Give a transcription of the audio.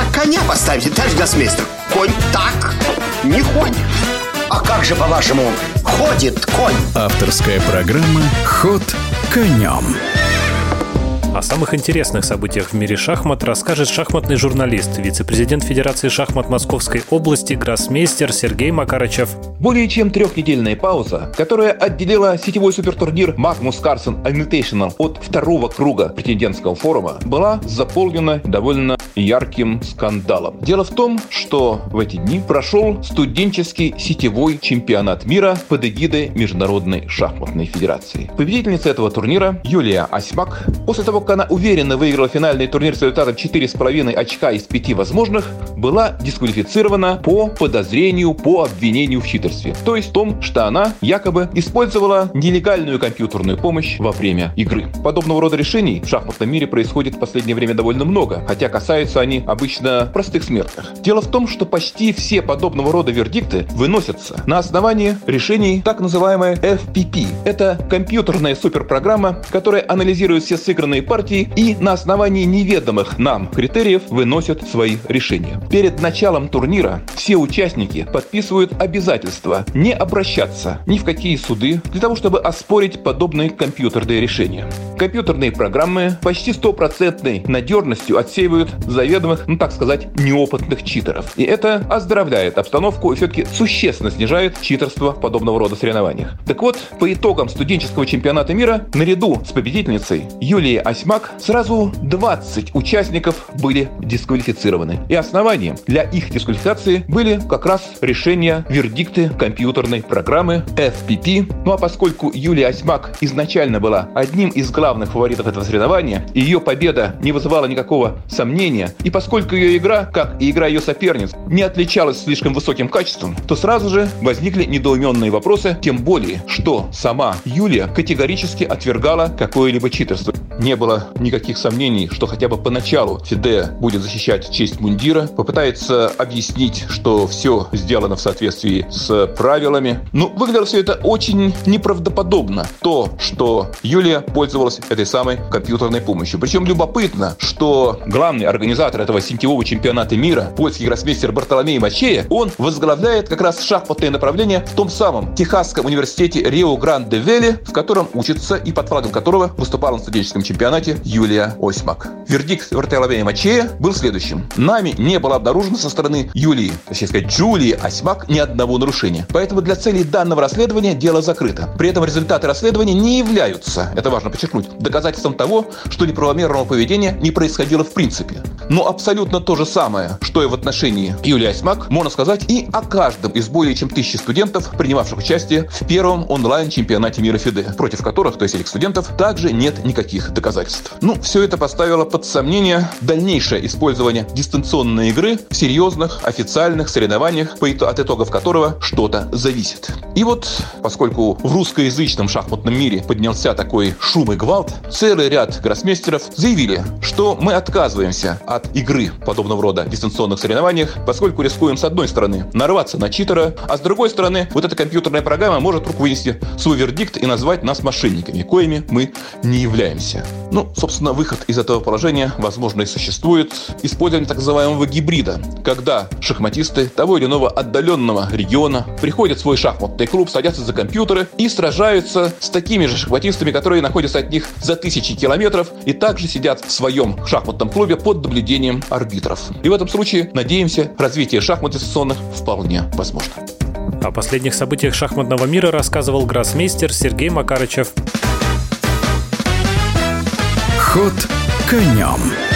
как коня поставите, товарищ гроссмейстер? Конь так не ходит. А как же, по-вашему, ходит конь? Авторская программа «Ход конем». О самых интересных событиях в мире шахмат расскажет шахматный журналист, вице-президент Федерации шахмат Московской области, гроссмейстер Сергей Макарычев. Более чем трехнедельная пауза, которая отделила сетевой супертурнир Magnus Carlsen Invitational от второго круга претендентского форума, была заполнена довольно ярким скандалом. Дело в том, что в эти дни прошел студенческий сетевой чемпионат мира под эгидой Международной шахматной федерации. Победительница этого турнира Юлия Осьмак после того, как она уверенно выиграла финальный турнир с результатом 4,5 очка из 5 возможных, была дисквалифицирована по подозрению по обвинению в читерстве. То есть в том, что она якобы использовала нелегальную компьютерную помощь во время игры. Подобного рода решений в шахматном мире происходит в последнее время довольно много, хотя касаются они обычно простых смертных. Дело в том, что почти все подобного рода вердикты выносятся на основании решений так называемой FPP. Это компьютерная суперпрограмма, которая анализирует все сыгранные партии и на основании неведомых нам критериев выносят свои решения. Перед началом турнира все участники подписывают обязательство не обращаться ни в какие суды для того, чтобы оспорить подобные компьютерные решения. Компьютерные программы почти стопроцентной надежностью отсеивают заведомых, ну так сказать, неопытных читеров. И это оздоровляет обстановку и все-таки существенно снижает читерство в подобного рода соревнованиях. Так вот, по итогам студенческого чемпионата мира, наряду с победительницей Юлией Осьмак, сразу 20 участников были дисквалифицированы. И основанием для их дисквалификации были как раз решения, вердикты компьютерной программы FPP. Ну а поскольку Юлия Осьмак изначально была одним из главных фаворитов этого соревнования, ее победа не вызывала никакого сомнения, и поскольку ее игра, как и игра ее соперниц, не отличалась слишком высоким качеством, то сразу же возникли недоуменные вопросы, тем более, что сама Юлия категорически отвергала какое-либо читерство. Не было никаких сомнений, что хотя бы поначалу Фиде будет защищать честь мундира, попытается объяснить, что все сделано в соответствии с правилами. Но ну, выглядело все это очень неправдоподобно. То, что Юлия пользовалась этой самой компьютерной помощью. Причем любопытно, что главный организатор этого сетевого чемпионата мира, польский гроссмейстер Бартоломей Мачея, он возглавляет как раз шахматное направление в том самом Техасском университете Рио-Гранде-Вели, в котором учится и под флагом которого выступал на студенческом чемпионате Юлия Осьмак. Вердикт Бартоломея Мачея был следующим. Нами не было обнаружено со стороны Юлии, точнее сказать, Джулии Осьмак ни одного нарушения. Поэтому для целей данного расследования дело закрыто. При этом результаты расследования не являются, это важно подчеркнуть, доказательством того, что неправомерного поведения не происходило в принципе. Но абсолютно то же самое, что и в отношении Юлии Осьмак, можно сказать и о каждом из более чем тысячи студентов, принимавших участие в первом онлайн-чемпионате мира ФИДЕ, против которых, то есть этих студентов, также нет никаких доказательств. Ну, все это поставило под сомнение дальнейшее использование дистанционной игры в серьезных официальных соревнованиях, от итогов которого что-то зависит. И вот, поскольку в русскоязычном шахматном мире поднялся такой шум и гвалт, целый ряд гроссмейстеров заявили, что мы отказываемся от игры подобного рода дистанционных соревнованиях, поскольку рискуем с одной стороны нарваться на читера, а с другой стороны вот эта компьютерная программа может вдруг вынести свой вердикт и назвать нас мошенниками, коими мы не являемся. Ну, собственно, выход из этого положения, возможно, и существует. Использование так называемого гибрида, когда шахматисты того или иного отдаленного региона приходят в свой шахматный клуб, садятся за компьютеры и сражаются с такими же шахматистами, которые находятся от них за тысячи километров и также сидят в своем шахматном клубе под наблюдением арбитров. И в этом случае, надеемся, развитие шахмат дистанционных вполне возможно. О последних событиях шахматного мира рассказывал гроссмейстер Сергей Макарычев. Ход конем.